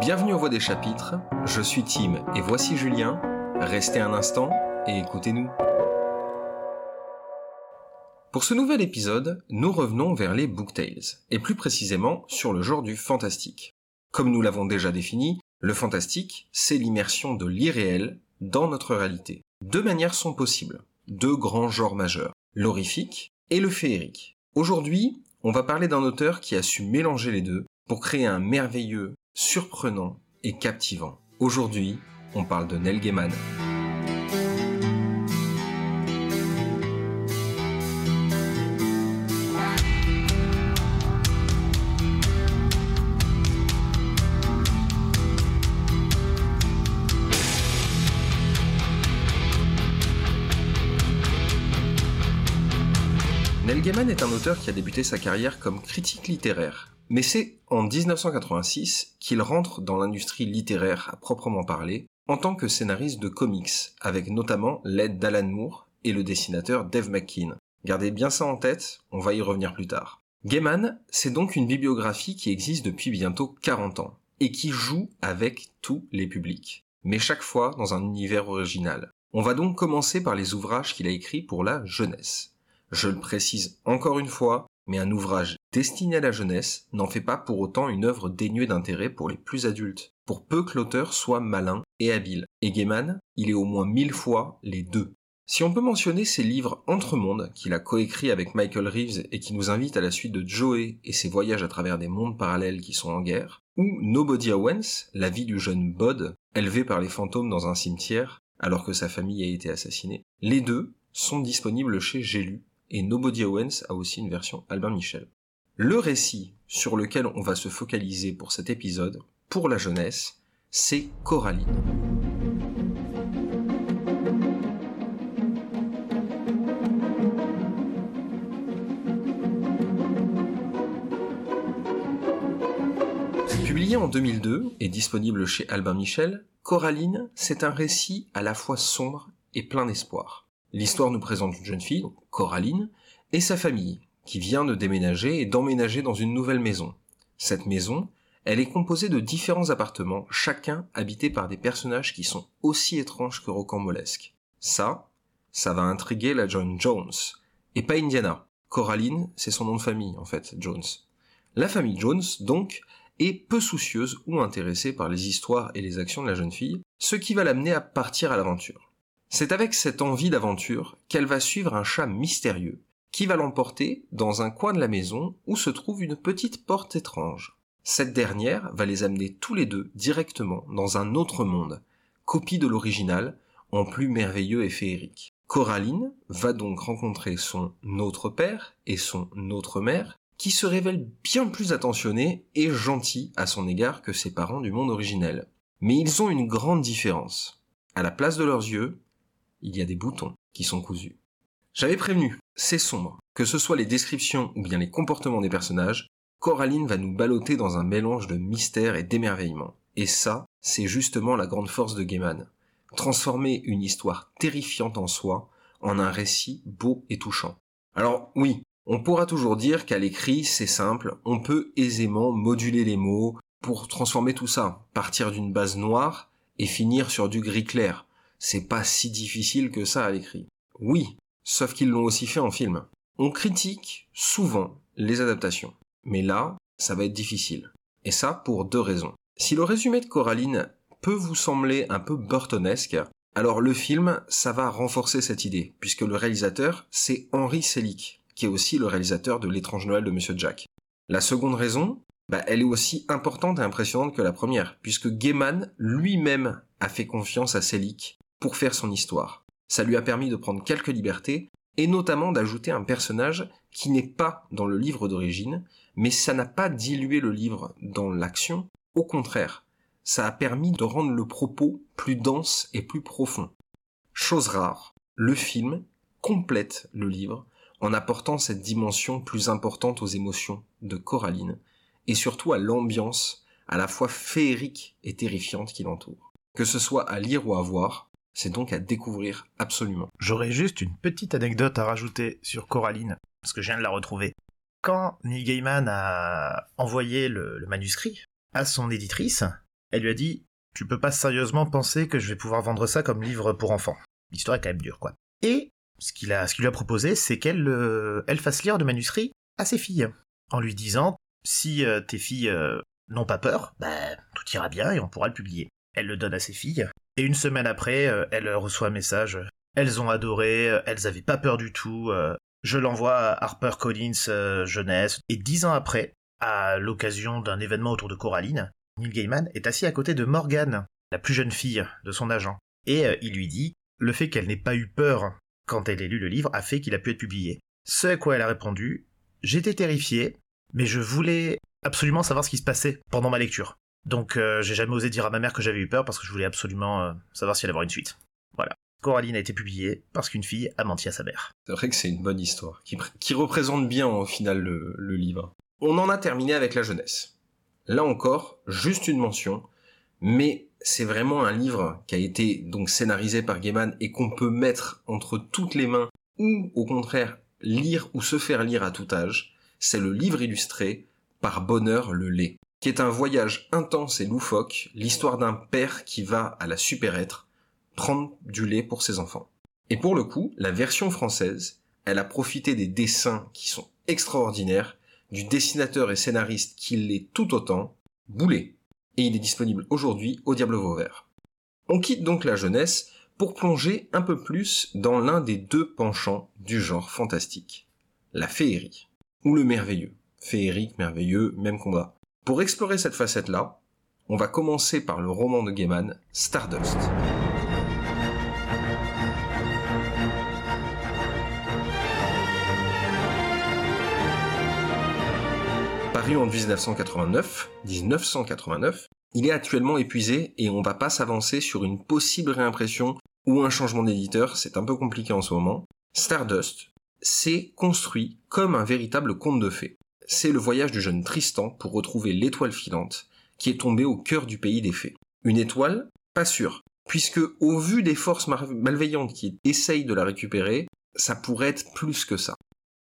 Bienvenue aux Voix des chapitres, je suis Tim et voici Julien. Restez un instant et écoutez-nous. Pour ce nouvel épisode, nous revenons vers les book tales, et plus précisément sur le genre du fantastique. Comme nous l'avons déjà défini, le fantastique, c'est l'immersion de l'irréel dans notre réalité. Deux manières sont possibles, deux grands genres majeurs, l'horrifique et le féerique. Aujourd'hui, on va parler d'un auteur qui a su mélanger les deux pour créer un merveilleux, surprenant et captivant. Aujourd'hui, on parle de Neil Gaiman. Gaiman est un auteur qui a débuté sa carrière comme critique littéraire. Mais c'est en 1986 qu'il rentre dans l'industrie littéraire à proprement parler, en tant que scénariste de comics, avec notamment l'aide d'Alan Moore et le dessinateur Dave McKean. Gardez bien ça en tête, on va y revenir plus tard. Gaiman, c'est donc une bibliographie qui existe depuis bientôt 40 ans, et qui joue avec tous les publics, mais chaque fois dans un univers original. On va donc commencer par les ouvrages qu'il a écrits pour la jeunesse. Je le précise encore une fois, mais un ouvrage destiné à la jeunesse n'en fait pas pour autant une œuvre dénuée d'intérêt pour les plus adultes, pour peu que l'auteur soit malin et habile. Et Gaiman, il est au moins mille fois les deux. Si on peut mentionner ses livres Entre-mondes, qu'il a coécrit avec Michael Reeves et qui nous invite à la suite de Joey et ses voyages à travers des mondes parallèles qui sont en guerre, ou Nobody Owens, la vie du jeune Bod, élevé par les fantômes dans un cimetière alors que sa famille a été assassinée, les deux sont disponibles chez J'ai et Nobody Owens a aussi une version Albin Michel. Le récit sur lequel on va se focaliser pour cet épisode, pour la jeunesse, c'est Coraline. Publié en 2002 et disponible chez Albin Michel, Coraline, c'est un récit à la fois sombre et plein d'espoir. L'histoire nous présente une jeune fille, Coraline, et sa famille, qui vient de déménager et d'emménager dans une nouvelle maison. Cette maison, elle est composée de différents appartements, chacun habité par des personnages qui sont aussi étranges que rocambolesques. Ça, ça va intriguer la John Jones, et pas Indiana. Coraline, c'est son nom de famille, en fait, Jones. La famille Jones, donc, est peu soucieuse ou intéressée par les histoires et les actions de la jeune fille, ce qui va l'amener à partir à l'aventure. C'est avec cette envie d'aventure qu'elle va suivre un chat mystérieux, qui va l'emporter dans un coin de la maison où se trouve une petite porte étrange. Cette dernière va les amener tous les deux directement dans un autre monde, copie de l'original, en plus merveilleux et féerique. Coraline va donc rencontrer son autre père et son autre mère, qui se révèlent bien plus attentionnés et gentils à son égard que ses parents du monde originel. Mais ils ont une grande différence. À la place de leurs yeux, il y a des boutons qui sont cousus. J'avais prévenu, c'est sombre. Que ce soit les descriptions ou bien les comportements des personnages, Coraline va nous balloter dans un mélange de mystère et d'émerveillement. Et ça, c'est justement la grande force de Gaiman. Transformer une histoire terrifiante en soi en un récit beau et touchant. Alors oui, on pourra toujours dire qu'à l'écrit, c'est simple, on peut aisément moduler les mots pour transformer tout ça, partir d'une base noire et finir sur du gris clair c'est pas si difficile que ça à l'écrit. Oui, sauf qu'ils l'ont aussi fait en film. On critique souvent les adaptations, mais là, ça va être difficile. Et ça pour deux raisons. Si le résumé de Coraline peut vous sembler un peu burtonesque, alors le film, ça va renforcer cette idée, puisque le réalisateur, c'est Henry Selick, qui est aussi le réalisateur de L'étrange Noël de Monsieur Jack. La seconde raison, bah, elle est aussi importante et impressionnante que la première, puisque Gaiman lui-même a fait confiance à Selick pour faire son histoire. Ça lui a permis de prendre quelques libertés, et notamment d'ajouter un personnage qui n'est pas dans le livre d'origine, mais ça n'a pas dilué le livre dans l'action, au contraire, ça a permis de rendre le propos plus dense et plus profond. Chose rare, le film complète le livre en apportant cette dimension plus importante aux émotions de Coraline, et surtout à l'ambiance à la fois féerique et terrifiante qui l'entoure. Que ce soit à lire ou à voir, c'est donc à découvrir absolument. J'aurais juste une petite anecdote à rajouter sur Coraline, parce que je viens de la retrouver. Quand Neil Gaiman a envoyé le, manuscrit à son éditrice, Elle lui a dit Tu peux pas sérieusement penser que je vais pouvoir vendre ça comme livre pour enfants. L'histoire est quand même dure, quoi. Et ce qu'il a, lui a proposé, c'est qu'elle euh, fasse lire de manuscrits à ses filles, en lui disant si euh, tes filles euh, n'ont pas peur, bah tout ira bien et on pourra le publier. Elle le donne à ses filles, et une semaine après, elle reçoit un message. Elles ont adoré, elles avaient pas peur du tout. je l'envoie à Harper Collins jeunesse. Et dix ans après, à l'occasion d'un événement autour de Coraline, Neil Gaiman est assis à côté de Morgan, la plus jeune fille de son agent. Et il lui dit le fait qu'elle n'ait pas eu peur quand elle ait lu le livre a fait qu'il a pu être publié. Ce à quoi elle a répondu J'étais terrifié, mais je voulais absolument savoir ce qui se passait pendant ma lecture. Donc euh, j'ai jamais osé dire à ma mère que j'avais eu peur parce que je voulais absolument euh, savoir s'il allait avoir une suite. Voilà. Coraline a été publiée parce qu'une fille a menti à sa mère. C'est vrai que c'est une bonne histoire, qui, représente bien au final le, le livre. On en a terminé avec la jeunesse. Là encore, juste une mention, mais c'est vraiment un livre qui a été donc scénarisé par Gaiman et qu'on peut mettre entre toutes les mains ou au contraire lire ou se faire lire à tout âge. C'est le livre illustré par Bonheur le lait, qui est un voyage intense et loufoque, l'histoire d'un père qui va à la super-être prendre du lait pour ses enfants. Et pour le coup, la version française, elle a profité des dessins qui sont extraordinaires, du dessinateur et scénariste qui l'est tout autant, Boulet et il est disponible aujourd'hui au Diable Vauvert. On quitte donc la jeunesse pour plonger un peu plus dans l'un des deux penchants du genre fantastique, la féerie, ou le merveilleux. Féerique, merveilleux, même combat. Pour explorer cette facette-là, on va commencer par le roman de Gaiman, Stardust. en 1989, 1989, il est actuellement épuisé et on va pas s'avancer sur une possible réimpression ou un changement d'éditeur, c'est un peu compliqué en ce moment. Stardust s'est construit comme un véritable conte de fées. C'est le voyage du jeune Tristan pour retrouver l'étoile filante qui est tombée au cœur du pays des fées. Une étoile Pas sûre, puisque au vu des forces malveillantes qui essayent de la récupérer, ça pourrait être plus que ça.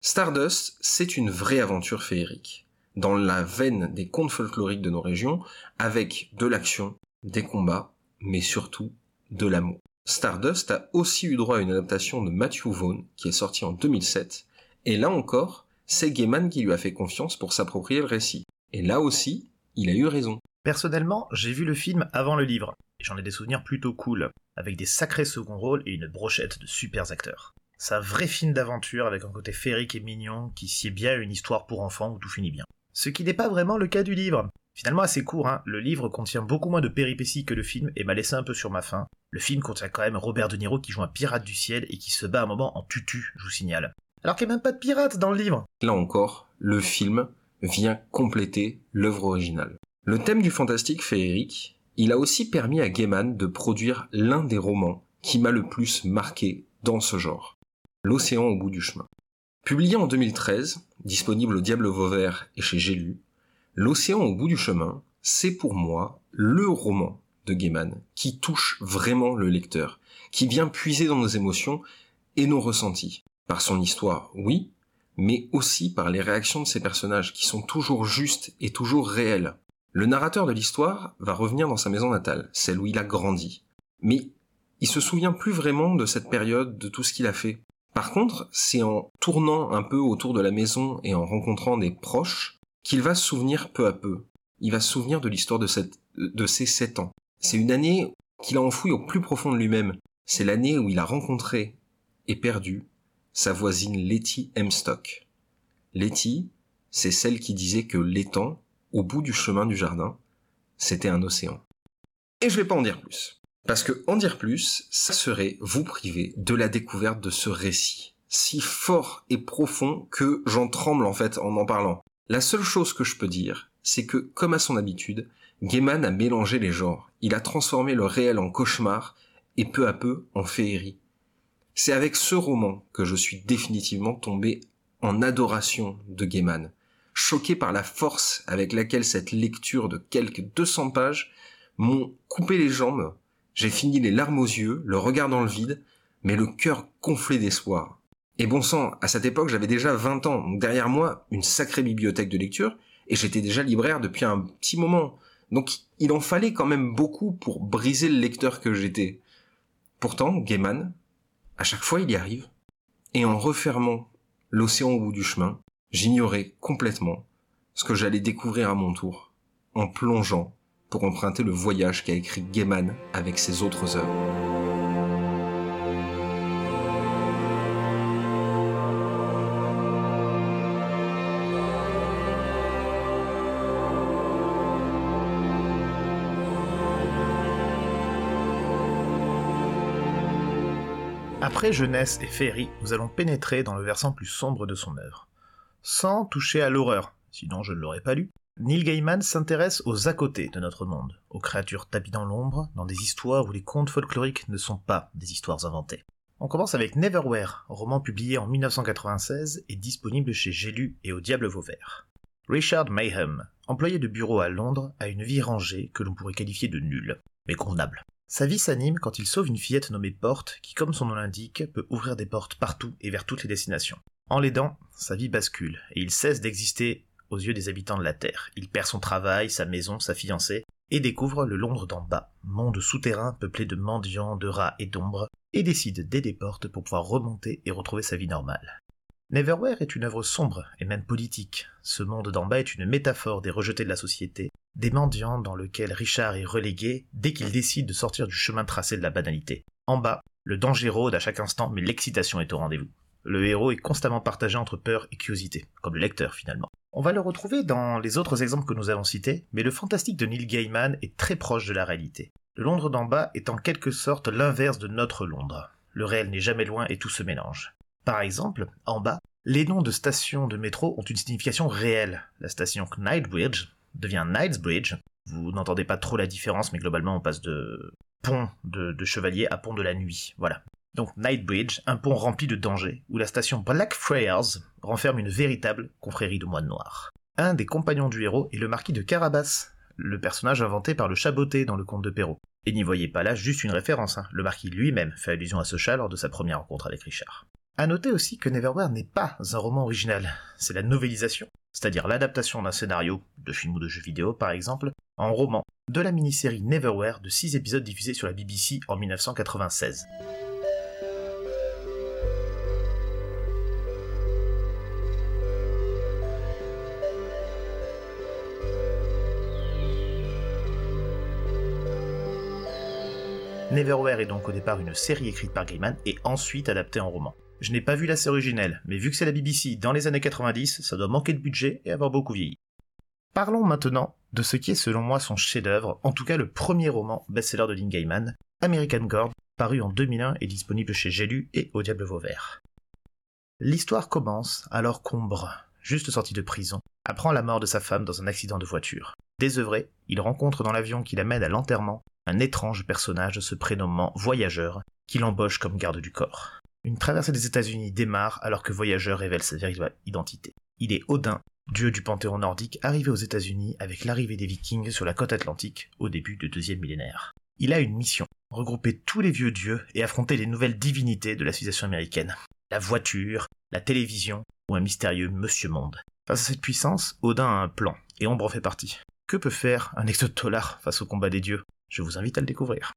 Stardust, c'est une vraie aventure féerique dans la veine des contes folkloriques de nos régions, avec de l'action, des combats, mais surtout de l'amour. Stardust a aussi eu droit à une adaptation de Matthew Vaughn, qui est sortie en 2007, et là encore, c'est Gaiman qui lui a fait confiance pour s'approprier le récit. Et là aussi, il a eu raison. Personnellement, j'ai vu le film avant le livre, et j'en ai des souvenirs plutôt cool, avec des sacrés second rôles et une brochette de super acteurs. C'est un vrai film d'aventure avec un côté féerique et mignon qui sied bien une histoire pour enfants où tout finit bien ce qui n'est pas vraiment le cas du livre. Finalement assez court, hein. le livre contient beaucoup moins de péripéties que le film et m'a laissé un peu sur ma faim. Le film contient quand même Robert De Niro qui joue un pirate du ciel et qui se bat un moment en tutu, je vous signale. Alors qu'il n'y a même pas de pirate dans le livre. Là encore, le film vient compléter l'œuvre originale. Le thème du fantastique féerique, il a aussi permis à Gaiman de produire l'un des romans qui m'a le plus marqué dans ce genre. L'océan au bout du chemin. Publié en 2013, disponible au Diable Vauvert et chez J'ai L'océan au bout du chemin, c'est pour moi le roman de Gaiman qui touche vraiment le lecteur, qui vient puiser dans nos émotions et nos ressentis. Par son histoire, oui, mais aussi par les réactions de ses personnages qui sont toujours justes et toujours réelles. Le narrateur de l'histoire va revenir dans sa maison natale, celle où il a grandi. Mais il se souvient plus vraiment de cette période, de tout ce qu'il a fait. Par contre, c'est en tournant un peu autour de la maison et en rencontrant des proches qu'il va se souvenir peu à peu. Il va se souvenir de l'histoire de, ces sept ans. C'est une année qu'il a enfouie au plus profond de lui-même. C'est l'année où il a rencontré et perdu sa voisine Letty Hemstock. Letty, c'est celle qui disait que l'étang, au bout du chemin du jardin, c'était un océan. Et je vais pas en dire plus. Parce que en dire plus, ça serait vous priver de la découverte de ce récit, si fort et profond que j'en tremble en fait en en parlant. La seule chose que je peux dire, c'est que, comme à son habitude, Gaiman a mélangé les genres. Il a transformé le réel en cauchemar et peu à peu en féerie. C'est avec ce roman que je suis définitivement tombé en adoration de Gaiman, choqué par la force avec laquelle cette lecture de quelques 200 pages m'ont coupé les jambes j'ai fini les larmes aux yeux, le regard dans le vide, mais le cœur gonflé d'espoir. Et bon sang, à cette époque j'avais déjà 20 ans, donc derrière moi une sacrée bibliothèque de lecture, et j'étais déjà libraire depuis un petit moment. Donc il en fallait quand même beaucoup pour briser le lecteur que j'étais. Pourtant, Gaiman, à chaque fois il y arrive, et en refermant l'océan au bout du chemin, j'ignorais complètement ce que j'allais découvrir à mon tour, en plongeant pour emprunter le voyage qu'a écrit Gaiman avec ses autres œuvres. Après Jeunesse et Féerie, nous allons pénétrer dans le versant plus sombre de son œuvre. Sans toucher à l'horreur, sinon je ne l'aurais pas lu, Neil Gaiman s'intéresse aux à côté de notre monde, aux créatures tapies dans l'ombre, dans des histoires où les contes folkloriques ne sont pas des histoires inventées. On commence avec Neverwhere, roman publié en 1996 et disponible chez J'ai lu et au Diable Vauvert. Richard Mayhem, employé de bureau à Londres, a une vie rangée que l'on pourrait qualifier de nulle, mais convenable. Sa vie s'anime quand il sauve une fillette nommée Porte, qui, comme son nom l'indique, peut ouvrir des portes partout et vers toutes les destinations. En l'aidant, sa vie bascule, et il cesse d'exister aux yeux des habitants de la Terre. Il perd son travail, sa maison, sa fiancée, et découvre le Londres d'en bas, monde souterrain peuplé de mendiants, de rats et d'ombres, et décide d'aider Porte pour pouvoir remonter et retrouver sa vie normale. Neverwhere est une œuvre sombre et même politique. Ce monde d'en bas est une métaphore des rejetés de la société, des mendiants dans lequel Richard est relégué dès qu'il décide de sortir du chemin tracé de la banalité. En bas, le danger rôde à chaque instant, mais l'excitation est au rendez-vous. Le héros est constamment partagé entre peur et curiosité, comme le lecteur finalement. On va le retrouver dans les autres exemples que nous avons cités, mais le fantastique de Neil Gaiman est très proche de la réalité. Le Londres d'en bas est en quelque sorte l'inverse de notre Londres. Le réel n'est jamais loin et tout se mélange. Par exemple, en bas, les noms de stations de métro ont une signification réelle. La station Knightsbridge devient Knightsbridge. Vous n'entendez pas trop la différence, mais globalement on passe de pont de, chevalier à pont de la nuit. Voilà. Donc Nightbridge, un pont rempli de dangers, où la station Blackfriars renferme une véritable confrérie de moines noirs. Un des compagnons du héros est le marquis de Carabas, le personnage inventé par le Chaboté dans le conte de Perrault. Et n'y voyez pas là juste une référence, hein. le marquis lui-même fait allusion à ce chat lors de sa première rencontre avec Richard. À noter aussi que Neverwhere n'est pas un roman original, c'est la novélisation, c'est-à-dire l'adaptation d'un scénario, de film ou de jeu vidéo par exemple, en roman, de la mini-série Neverwhere de 6 épisodes diffusés sur la BBC en 1996. Neverwhere est donc au départ une série écrite par Gaiman et ensuite adaptée en roman. Je n'ai pas vu la série originelle, mais vu que c'est la BBC dans les années 90, ça doit manquer de budget et avoir beaucoup vieilli. Parlons maintenant de ce qui est selon moi son chef-d'œuvre, en tout cas le premier roman best-seller de Lynn Gaiman, American Gods, paru en 2001 et disponible chez J'ai lu et au Diable Vauvert. L'histoire commence alors qu'Ombre, juste sorti de prison, apprend la mort de sa femme dans un accident de voiture. Désœuvré, il rencontre dans l'avion qui l'amène à l'enterrement un étrange personnage se prénommant Voyageur, qui l'embauche comme garde du corps. Une traversée des États-Unis démarre alors que Voyageur révèle sa véritable identité. Il est Odin, dieu du panthéon nordique arrivé aux États-Unis avec l'arrivée des Vikings sur la côte atlantique au début du deuxième millénaire. Il a une mission, regrouper tous les vieux dieux et affronter les nouvelles divinités de la civilisation américaine. La voiture, la télévision ou un mystérieux Monsieur Monde. Face à cette puissance, Odin a un plan, et Ombre en fait partie. Que peut faire un exotolar face au combat des dieux? Je vous invite à le découvrir.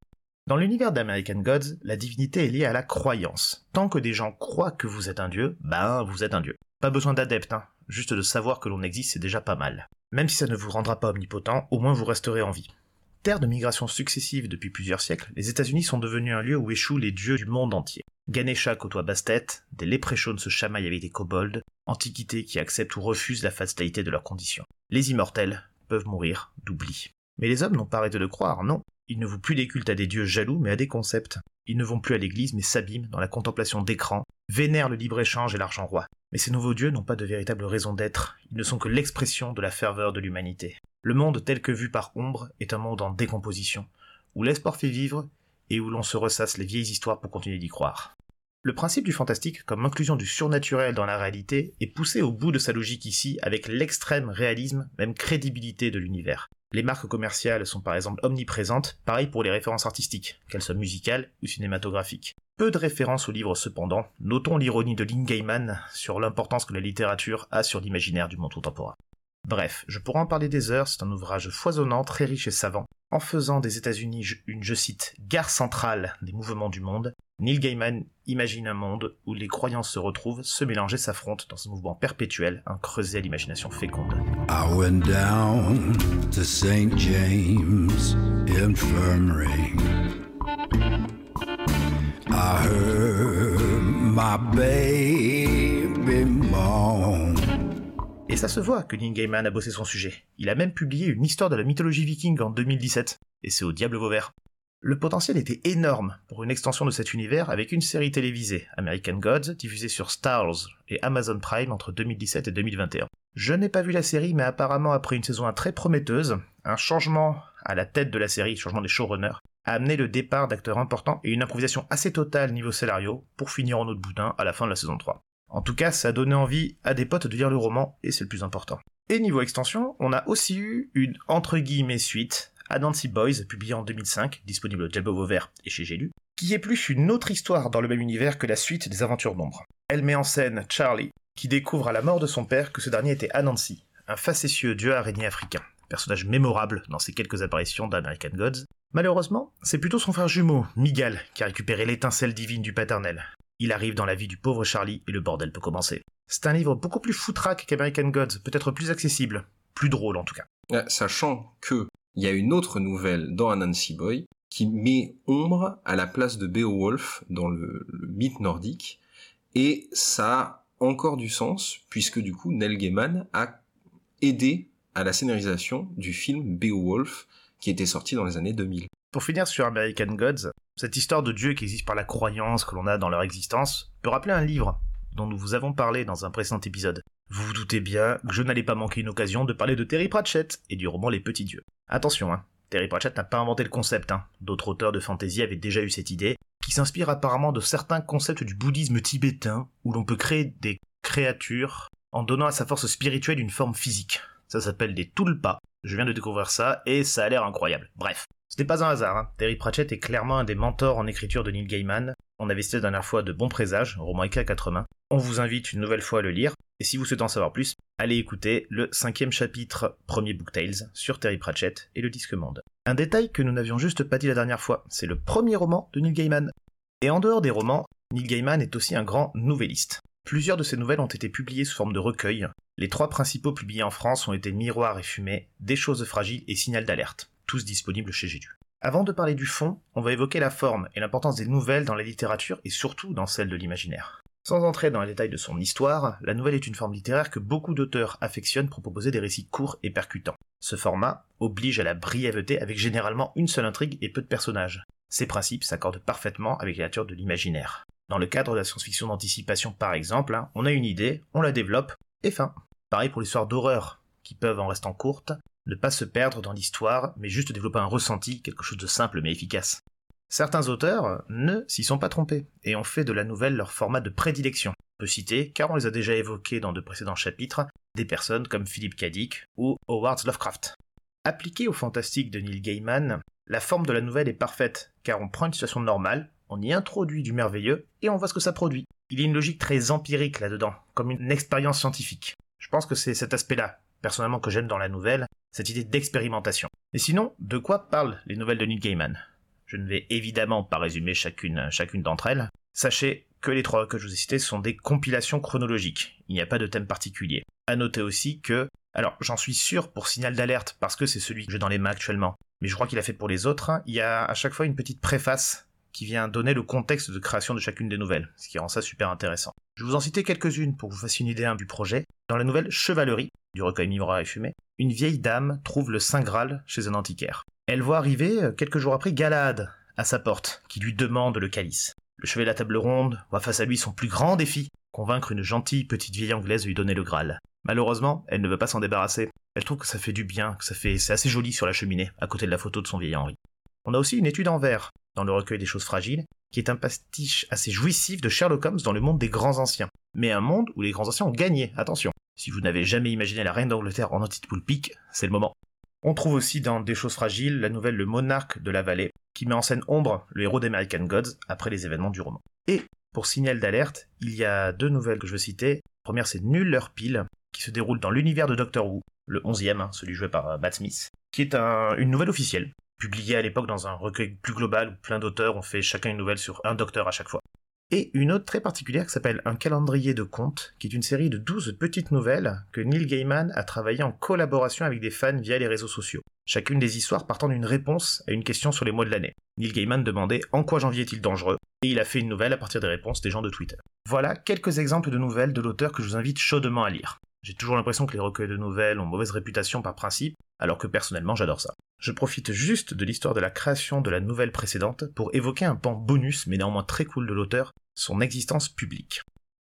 Dans l'univers d'American Gods, la divinité est liée à la croyance. Tant que des gens croient que vous êtes un dieu, ben vous êtes un dieu. Pas besoin d'adeptes, hein. juste de savoir que l'on existe c'est déjà pas mal. Même si ça ne vous rendra pas omnipotent, au moins vous resterez en vie. Terre de migration successive depuis plusieurs siècles, les États-Unis sont devenus un lieu où échouent les dieux du monde entier. Ganesha côtoie Bastet, des léprechaunes se chamaillent avec des kobolds, antiquités qui acceptent ou refusent la fatalité de leurs conditions. Les immortels peuvent mourir d'oubli. Mais les hommes n'ont pas arrêté de croire, non. Ils ne vouent plus des cultes à des dieux jaloux, mais à des concepts. Ils ne vont plus à l'église, mais s'abîment dans la contemplation d'écrans, vénèrent le libre-échange et l'argent roi. Mais ces nouveaux dieux n'ont pas de véritable raison d'être, ils ne sont que l'expression de la ferveur de l'humanité. Le monde tel que vu par ombre est un monde en décomposition, où l'espoir fait vivre et où l'on se ressasse les vieilles histoires pour continuer d'y croire. Le principe du fantastique comme inclusion du surnaturel dans la réalité est poussé au bout de sa logique ici avec l'extrême réalisme, même crédibilité de l'univers. Les marques commerciales sont par exemple omniprésentes, pareil pour les références artistiques, qu'elles soient musicales ou cinématographiques. Peu de références au livre cependant, notons l'ironie de Lynn Gaiman sur l'importance que la littérature a sur l'imaginaire du monde contemporain. Bref, je pourrais en parler des heures, c'est un ouvrage foisonnant, très riche et savant, en faisant des États-Unis une, je cite, gare centrale des mouvements du monde, Neil Gaiman imagine un monde où les croyances se retrouvent, se mélangent et s'affrontent dans un mouvement perpétuel, un creuset à l'imagination féconde. I went down to St. James Infirmary. I heard my baby. Et ça se voit que Neil a bossé son sujet. Il a même publié une histoire de la mythologie viking en 2017. Et c'est au diable Vauvert. Le potentiel était énorme pour une extension de cet univers avec une série télévisée, American Gods, diffusée sur Stars et Amazon Prime entre 2017 et 2021. Je n'ai pas vu la série, mais apparemment après une saison 1 très prometteuse, un changement à la tête de la série, changement des showrunners, a amené le départ d'acteurs importants et une improvisation assez totale niveau scénario pour finir en autre boudin à la fin de la saison 3. En tout cas, ça a donné envie à des potes de lire le roman, et c'est le plus important. Et niveau extension, on a aussi eu une entre guillemets suite à Boys, publiée en 2005, disponible au Diablo Vauvert et chez J'ai qui est plus une autre histoire dans le même univers que la suite des aventures d'ombre. Elle met en scène Charlie, qui découvre à la mort de son père que ce dernier était Anansi, un facétieux dieu araignée africain, personnage mémorable dans ses quelques apparitions d'American Gods. Malheureusement, c'est plutôt son frère jumeau, Miguel, qui a récupéré l'étincelle divine du paternel, il arrive dans la vie du pauvre Charlie et le bordel peut commencer. C'est un livre beaucoup plus foutraque qu'American Gods, peut-être plus accessible, plus drôle en tout cas. Euh, sachant que il y a une autre nouvelle dans Anansi Boy qui met ombre à la place de Beowulf dans le, mythe nordique et ça a encore du sens puisque du coup Neil Gaiman a aidé à la scénarisation du film Beowulf qui était sorti dans les années 2000. Pour finir sur American Gods, cette histoire de Dieu qui existe par la croyance que l'on a dans leur existence peut rappeler un livre dont nous vous avons parlé dans un précédent épisode. Vous vous doutez bien que je n'allais pas manquer une occasion de parler de Terry Pratchett et du roman Les Petits Dieux. Attention, hein, Terry Pratchett n'a pas inventé le concept, hein. d'autres auteurs de fantasy avaient déjà eu cette idée, qui s'inspire apparemment de certains concepts du bouddhisme tibétain, où l'on peut créer des créatures en donnant à sa force spirituelle une forme physique. Ça s'appelle des tulpas. Je viens de découvrir ça et ça a l'air incroyable. Bref, ce n'est pas un hasard, hein. Terry Pratchett est clairement un des mentors en écriture de Neil Gaiman. On avait cité la dernière fois de bons présages, roman écrit à quatre mains. On vous invite une nouvelle fois à le lire, et si vous souhaitez en savoir plus, allez écouter le cinquième chapitre premier Book Tales sur Terry Pratchett et le Disque Monde. Un détail que nous n'avions juste pas dit la dernière fois, c'est le premier roman de Neil Gaiman. Et en dehors des romans, Neil Gaiman est aussi un grand nouvelliste. Plusieurs de ses nouvelles ont été publiées sous forme de recueil. Les trois principaux publiés en France ont été Miroir et Fumée, Des choses fragiles et Signal d'alerte tous disponibles chez Gédu. Avant de parler du fond, on va évoquer la forme et l'importance des nouvelles dans la littérature et surtout dans celle de l'imaginaire. Sans entrer dans les détails de son histoire, la nouvelle est une forme littéraire que beaucoup d'auteurs affectionnent pour proposer des récits courts et percutants. Ce format oblige à la brièveté avec généralement une seule intrigue et peu de personnages. Ces principes s'accordent parfaitement avec la nature de l'imaginaire. Dans le cadre de la science-fiction d'anticipation par exemple, hein, on a une idée, on la développe, et fin. Pareil pour l'histoire d'horreur, qui peuvent, en restant courtes, ne pas se perdre dans l'histoire, mais juste développer un ressenti, quelque chose de simple mais efficace. Certains auteurs ne s'y sont pas trompés, et ont fait de la nouvelle leur format de prédilection. On peut citer, car on les a déjà évoqués dans de précédents chapitres, des personnes comme Philippe Dick ou Howard Lovecraft. Appliqué au fantastique de Neil Gaiman, la forme de la nouvelle est parfaite, car on prend une situation normale, on y introduit du merveilleux, et on voit ce que ça produit. Il y a une logique très empirique là-dedans, comme une expérience scientifique. Je pense que c'est cet aspect-là, personnellement, que j'aime dans la nouvelle, cette idée d'expérimentation. Et sinon, de quoi parlent les nouvelles de Neil Gaiman? Je ne vais évidemment pas résumer chacune, chacune d'entre elles. Sachez que les trois que je vous ai cités sont des compilations chronologiques. Il n'y a pas de thème particulier. À noter aussi que, alors j'en suis sûr pour Signal d'alerte parce que c'est celui que j'ai dans les mains actuellement, mais je crois qu'il a fait pour les autres, il y a à chaque fois une petite préface qui vient donner le contexte de création de chacune des nouvelles, ce qui rend ça super intéressant. Je vous en citer quelques-unes pour que vous fassiez une idée du projet. Dans la nouvelle Chevalerie, du recueil Miroir et Fumée, une vieille dame trouve le Saint Graal chez un antiquaire. Elle voit arriver, euh, quelques jours après, Galad à sa porte, qui lui demande le calice. Le chevet de la table ronde voit face à lui son plus grand défi, convaincre une gentille petite vieille anglaise de lui donner le Graal. Malheureusement, elle ne veut pas s'en débarrasser. Elle trouve que ça fait du bien, que ça fait, c'est assez joli sur la cheminée, à côté de la photo de son vieil Henri. On a aussi une étude en verre, dans le recueil des choses fragiles, qui est un pastiche assez jouissif de Sherlock Holmes dans le monde des grands anciens. Mais un monde où les grands anciens ont gagné, attention. Si vous n'avez jamais imaginé la reine d'Angleterre en anti-poulpic, c'est le moment. On trouve aussi dans Des choses fragiles la nouvelle Le monarque de la vallée, qui met en scène Ombre, le héros d'American Gods, après les événements du roman. Et, pour signal d'alerte, il y a deux nouvelles que je veux citer. La première c'est Nul leur pile, qui se déroule dans l'univers de Doctor Who. le 11e, hein, celui joué par Matt Smith, qui est une nouvelle officielle, publiée à l'époque dans un recueil plus global où plein d'auteurs ont fait chacun une nouvelle sur un docteur à chaque fois et une autre très particulière qui s'appelle Un calendrier de contes, qui est une série de 12 petites nouvelles que Neil Gaiman a travaillé en collaboration avec des fans via les réseaux sociaux. Chacune des histoires partant d'une réponse à une question sur les mois de l'année. Neil Gaiman demandait en quoi janvier est-il dangereux, et il a fait une nouvelle à partir des réponses des gens de Twitter. Voilà quelques exemples de nouvelles de l'auteur que je vous invite chaudement à lire. J'ai toujours l'impression que les recueils de nouvelles ont mauvaise réputation par principe, alors que personnellement j'adore ça. Je profite juste de l'histoire de la création de la nouvelle précédente pour évoquer un pan bonus mais néanmoins très cool de l'auteur, son existence publique.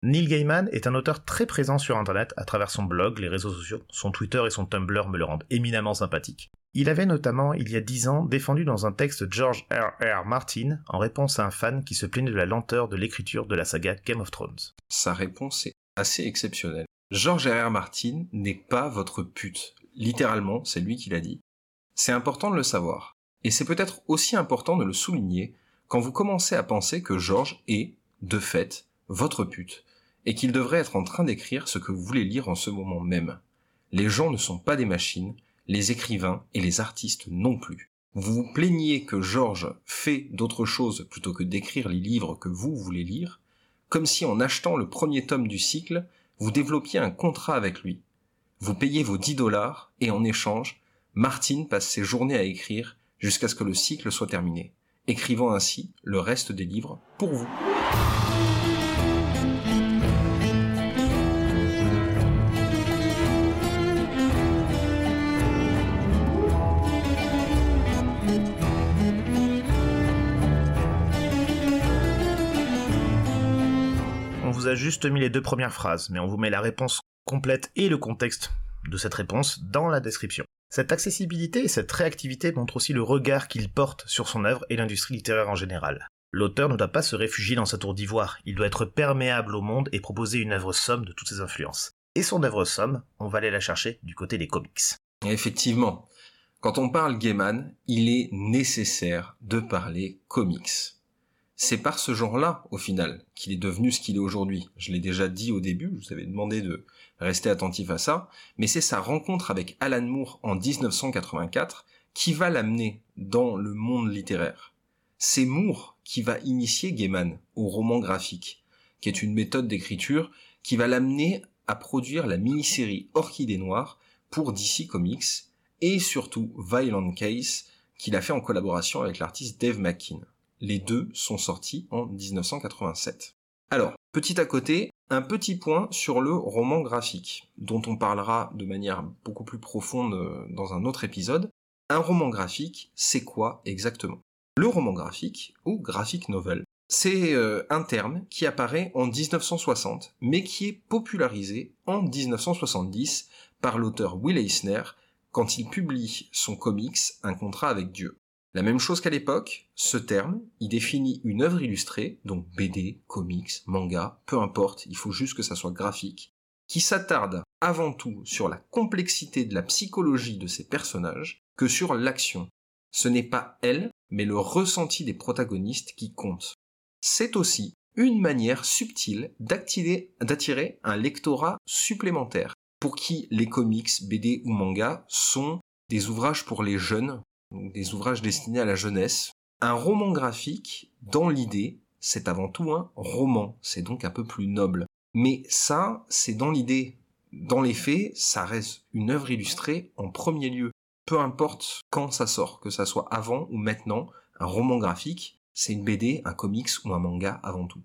Neil Gaiman est un auteur très présent sur internet à travers son blog, les réseaux sociaux, son Twitter et son Tumblr me le rendent éminemment sympathique. Il avait notamment, il y a dix ans, défendu dans un texte George R. R. Martin en réponse à un fan qui se plaignait de la lenteur de l'écriture de la saga Game of Thrones. Sa réponse est assez exceptionnelle. George R. Martin n'est pas votre pute. Littéralement, c'est lui qui l'a dit. C'est important de le savoir. Et c'est peut-être aussi important de le souligner quand vous commencez à penser que George est, de fait, votre pute, et qu'il devrait être en train d'écrire ce que vous voulez lire en ce moment même. Les gens ne sont pas des machines, les écrivains et les artistes non plus. Vous vous plaignez que George fait d'autres choses plutôt que d'écrire les livres que vous voulez lire, comme si en achetant le premier tome du cycle, vous développiez un contrat avec lui. Vous payez vos 10 dollars et en échange, Martine passe ses journées à écrire jusqu'à ce que le cycle soit terminé, écrivant ainsi le reste des livres pour vous. Juste mis les deux premières phrases, mais on vous met la réponse complète et le contexte de cette réponse dans la description. Cette accessibilité et cette réactivité montrent aussi le regard qu'il porte sur son œuvre et l'industrie littéraire en général. L'auteur ne doit pas se réfugier dans sa tour d'ivoire, il doit être perméable au monde et proposer une œuvre somme de toutes ses influences. Et son œuvre somme, on va aller la chercher du côté des comics. Effectivement, quand on parle Gaiman, il est nécessaire de parler comics. C'est par ce genre-là, au final, qu'il est devenu ce qu'il est aujourd'hui. Je l'ai déjà dit au début, je vous avais demandé de rester attentif à ça, mais c'est sa rencontre avec Alan Moore en 1984 qui va l'amener dans le monde littéraire. C'est Moore qui va initier Gaiman au roman graphique, qui est une méthode d'écriture qui va l'amener à produire la mini-série Orchidée Noire pour DC Comics et surtout Violent Case qu'il a fait en collaboration avec l'artiste Dave McKean. Les deux sont sortis en 1987. Alors, petit à côté, un petit point sur le roman graphique, dont on parlera de manière beaucoup plus profonde euh, dans un autre épisode. Un roman graphique, c'est quoi exactement? Le roman graphique, ou graphic novel, c'est euh, un terme qui apparaît en 1960, mais qui est popularisé en 1970 par l'auteur Will Eisner quand il publie son comics Un contrat avec Dieu. La même chose qu'à l'époque, ce terme, il définit une œuvre illustrée, donc BD, comics, manga, peu importe, il faut juste que ça soit graphique, qui s'attarde avant tout sur la complexité de la psychologie de ces personnages que sur l'action. Ce n'est pas elle, mais le ressenti des protagonistes qui compte. C'est aussi une manière subtile d'attirer un lectorat supplémentaire, pour qui les comics, BD ou manga sont des ouvrages pour les jeunes des ouvrages destinés à la jeunesse. Un roman graphique, dans l'idée, c'est avant tout un roman, c'est donc un peu plus noble. Mais ça, c'est dans l'idée. Dans les faits, ça reste une œuvre illustrée en premier lieu. Peu importe quand ça sort, que ça soit avant ou maintenant, un roman graphique, c'est une BD, un comics ou un manga avant tout.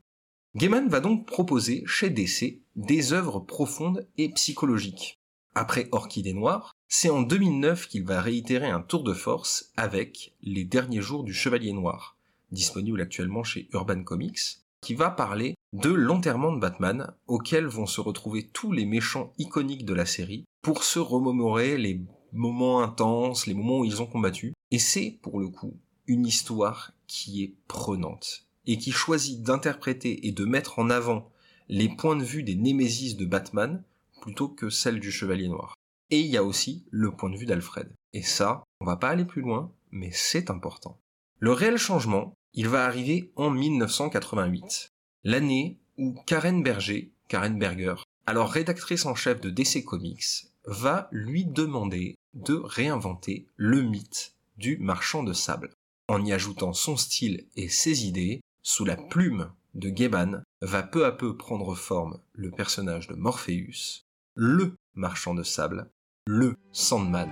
Gaiman va donc proposer chez DC des œuvres profondes et psychologiques. Après Orchidée Noire, c'est en 2009 qu'il va réitérer un tour de force avec Les Derniers Jours du Chevalier Noir, disponible actuellement chez Urban Comics, qui va parler de l'enterrement de Batman, auquel vont se retrouver tous les méchants iconiques de la série, pour se remémorer les moments intenses, les moments où ils ont combattu. Et c'est, pour le coup, une histoire qui est prenante, et qui choisit d'interpréter et de mettre en avant les points de vue des némésis de Batman, plutôt que celle du Chevalier Noir. Et il y a aussi le point de vue d'Alfred. Et ça, on va pas aller plus loin, mais c'est important. Le réel changement, il va arriver en 1988, l'année où Karen Berger, Karen Berger, alors rédactrice en chef de DC Comics, va lui demander de réinventer le mythe du marchand de sable, en y ajoutant son style et ses idées, sous la plume de Gaiman, va peu à peu prendre forme le personnage de Morpheus, le marchand de sable, le Sandman.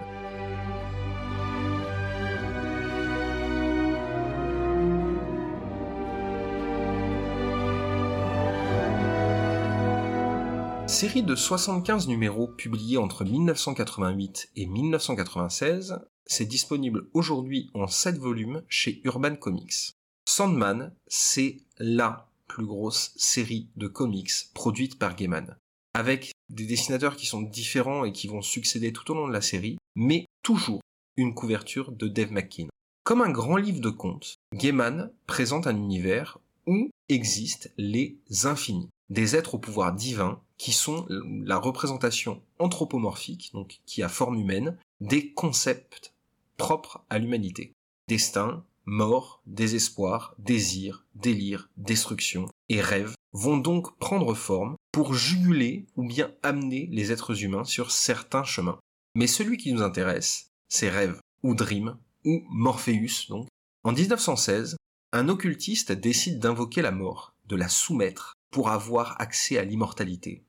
Série de 75 numéros publiés entre 1988 et 1996, c'est disponible aujourd'hui en 7 volumes chez Urban Comics. Sandman, c'est LA plus grosse série de comics produite par Gaiman, avec des dessinateurs qui sont différents et qui vont succéder tout au long de la série, mais toujours une couverture de Dave McKean. Comme un grand livre de contes, Gaiman présente un univers où existent les infinis, des êtres au pouvoir divin qui sont la représentation anthropomorphique, donc qui a forme humaine, des concepts propres à l'humanité. Destin, mort, désespoir, désir, délire, destruction et rêve vont donc prendre forme pour juguler ou bien amener les êtres humains sur certains chemins. Mais celui qui nous intéresse, c'est Rêve, ou Dream, ou Morpheus donc. En 1916, un occultiste décide d'invoquer la mort, de la soumettre, pour avoir accès à l'immortalité.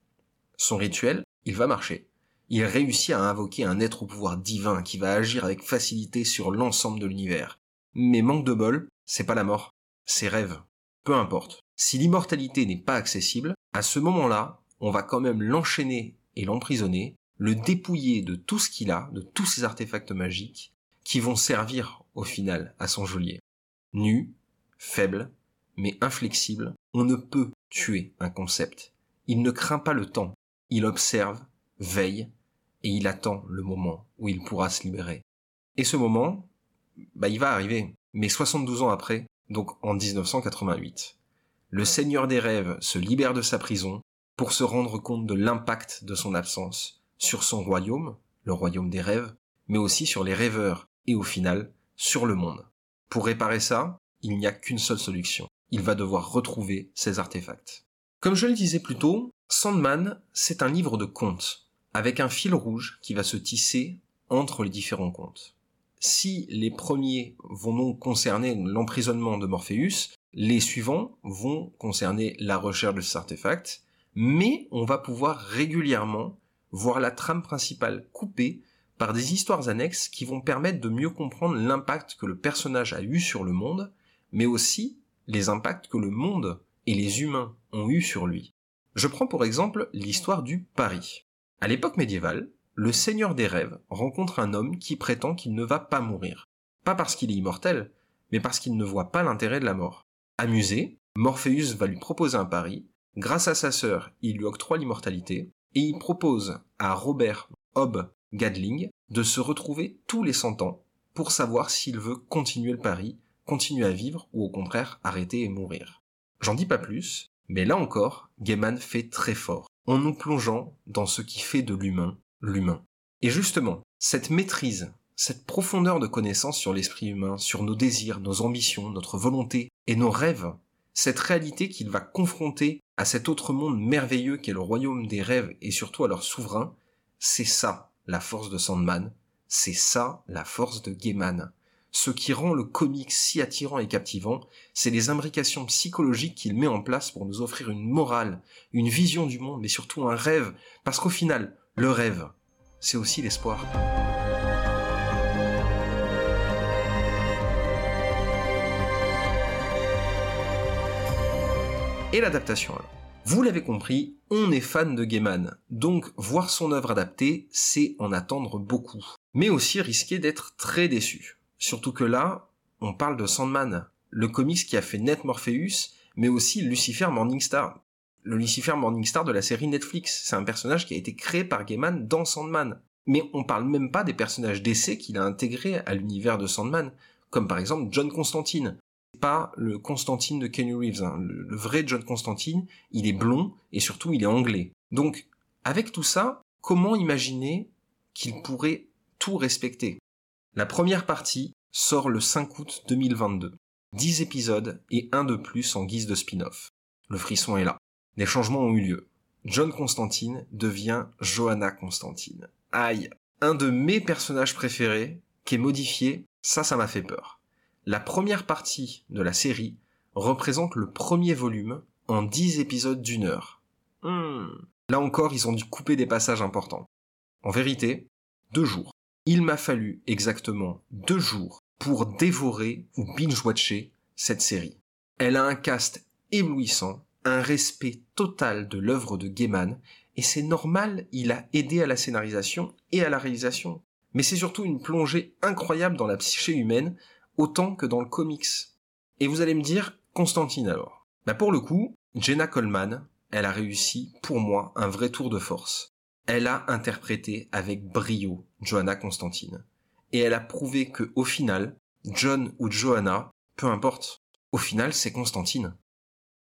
Son rituel, il va marcher. Il réussit à invoquer un être au pouvoir divin qui va agir avec facilité sur l'ensemble de l'univers. Mais manque de bol, c'est pas la mort, c'est rêve. Peu importe. Si l'immortalité n'est pas accessible, à ce moment-là, on va quand même l'enchaîner et l'emprisonner, le dépouiller de tout ce qu'il a, de tous ses artefacts magiques, qui vont servir au final à son geôlier. Nu, faible, mais inflexible, on ne peut tuer un concept. Il ne craint pas le temps, il observe, veille, et il attend le moment où il pourra se libérer. Et ce moment, bah, il va arriver, mais 72 ans après, donc en 1988. Le Seigneur des rêves se libère de sa prison pour se rendre compte de l'impact de son absence sur son royaume, le royaume des rêves, mais aussi sur les rêveurs et au final sur le monde. Pour réparer ça, il n'y a qu'une seule solution. Il va devoir retrouver ses artefacts. Comme je le disais plus tôt, Sandman, c'est un livre de contes, avec un fil rouge qui va se tisser entre les différents contes si les premiers vont donc concerner l'emprisonnement de Morpheus, les suivants vont concerner la recherche de cet artefact, mais on va pouvoir régulièrement voir la trame principale coupée par des histoires annexes qui vont permettre de mieux comprendre l'impact que le personnage a eu sur le monde, mais aussi les impacts que le monde et les humains ont eu sur lui. Je prends pour exemple l'histoire du Paris. À l'époque médiévale, le Seigneur des rêves rencontre un homme qui prétend qu'il ne va pas mourir. Pas parce qu'il est immortel, mais parce qu'il ne voit pas l'intérêt de la mort. Amusé, Morpheus va lui proposer un pari, grâce à sa sœur, il lui octroie l'immortalité, et il propose à Robert Hobb Gadling de se retrouver tous les cent ans pour savoir s'il veut continuer le pari, continuer à vivre ou au contraire arrêter et mourir. J'en dis pas plus, mais là encore, Gaiman fait très fort, en nous plongeant dans ce qui fait de l'humain l'humain. Et justement, cette maîtrise, cette profondeur de connaissance sur l'esprit humain, sur nos désirs, nos ambitions, notre volonté et nos rêves, cette réalité qu'il va confronter à cet autre monde merveilleux qu'est le royaume des rêves et surtout à leur souverain, c'est ça la force de Sandman, c'est ça la force de Gaiman. Ce qui rend le comic si attirant et captivant, c'est les imbrications psychologiques qu'il met en place pour nous offrir une morale, une vision du monde, mais surtout un rêve, parce qu'au final, le rêve, c'est aussi l'espoir. Et l'adaptation Vous l'avez compris, on est fan de Gaiman, donc voir son œuvre adaptée, c'est en attendre beaucoup. Mais aussi risquer d'être très déçu. Surtout que là, on parle de Sandman, le comics qui a fait Net Morpheus, mais aussi Lucifer Morningstar le Lucifer Morningstar de la série Netflix. C'est un personnage qui a été créé par Gaiman dans Sandman. Mais on parle même pas des personnages d'essai qu'il a intégrés à l'univers de Sandman, comme par exemple John Constantine. Pas le Constantine de Kenny Reeves, hein. le, le vrai John Constantine, il est blond et surtout il est anglais. Donc, avec tout ça, comment imaginer qu'il pourrait tout respecter? La première partie sort le 5 août 2022. 10 épisodes et un de plus en guise de spin-off. Le frisson est là. Des changements ont eu lieu. John Constantine devient Johanna Constantine. Aïe. Un de mes personnages préférés, qui est modifié, ça, ça m'a fait peur. La première partie de la série représente le premier volume en 10 épisodes d'une heure. Hmm. Là encore, ils ont dû couper des passages importants. En vérité, deux jours. Il m'a fallu exactement deux jours pour dévorer ou binge-watcher cette série. Elle a un cast éblouissant, un respect total de l'œuvre de Gaiman, et c'est normal, il a aidé à la scénarisation et à la réalisation. Mais c'est surtout une plongée incroyable dans la psyché humaine, autant que dans le comics. Et vous allez me dire, Constantine alors Bah pour le coup, Jenna Coleman, elle a réussi, pour moi, un vrai tour de force. Elle a interprété avec brio Johanna Constantine. Et elle a prouvé que, au final, John ou Johanna, peu importe, au final, c'est Constantine.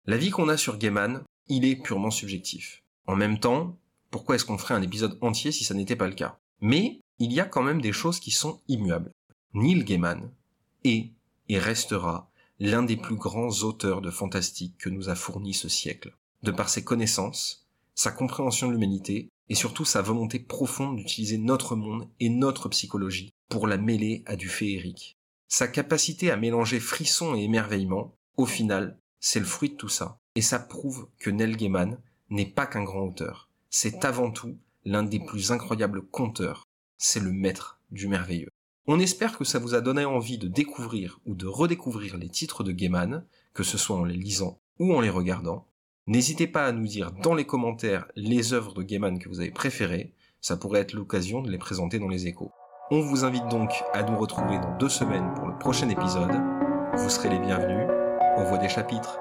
L'avis qu'on a sur Gaiman, il est purement subjectif. En même temps, pourquoi est-ce qu'on ferait un épisode entier si ça n'était pas le cas? Mais il y a quand même des choses qui sont immuables. Neil Gaiman est et restera l'un des plus grands auteurs de fantastique que nous a fourni ce siècle, de par ses connaissances, sa compréhension de l'humanité et surtout sa volonté profonde d'utiliser notre monde et notre psychologie pour la mêler à du féerique. Sa capacité à mélanger frisson et émerveillement, au final, c'est le fruit de tout ça. Et ça prouve que Neil Gaiman n'est pas qu'un grand auteur. C'est avant tout l'un des plus incroyables conteurs. C'est le maître du merveilleux. On espère que ça vous a donné envie de découvrir ou de redécouvrir les titres de Gaiman, que ce soit en les lisant ou en les regardant. N'hésitez pas à nous dire dans les commentaires les œuvres de Gaiman que vous avez préférées, ça pourrait être l'occasion de les présenter dans les échos. On vous invite donc à nous retrouver dans deux semaines pour le prochain épisode. Vous serez les bienvenus. Au revoir des chapitres.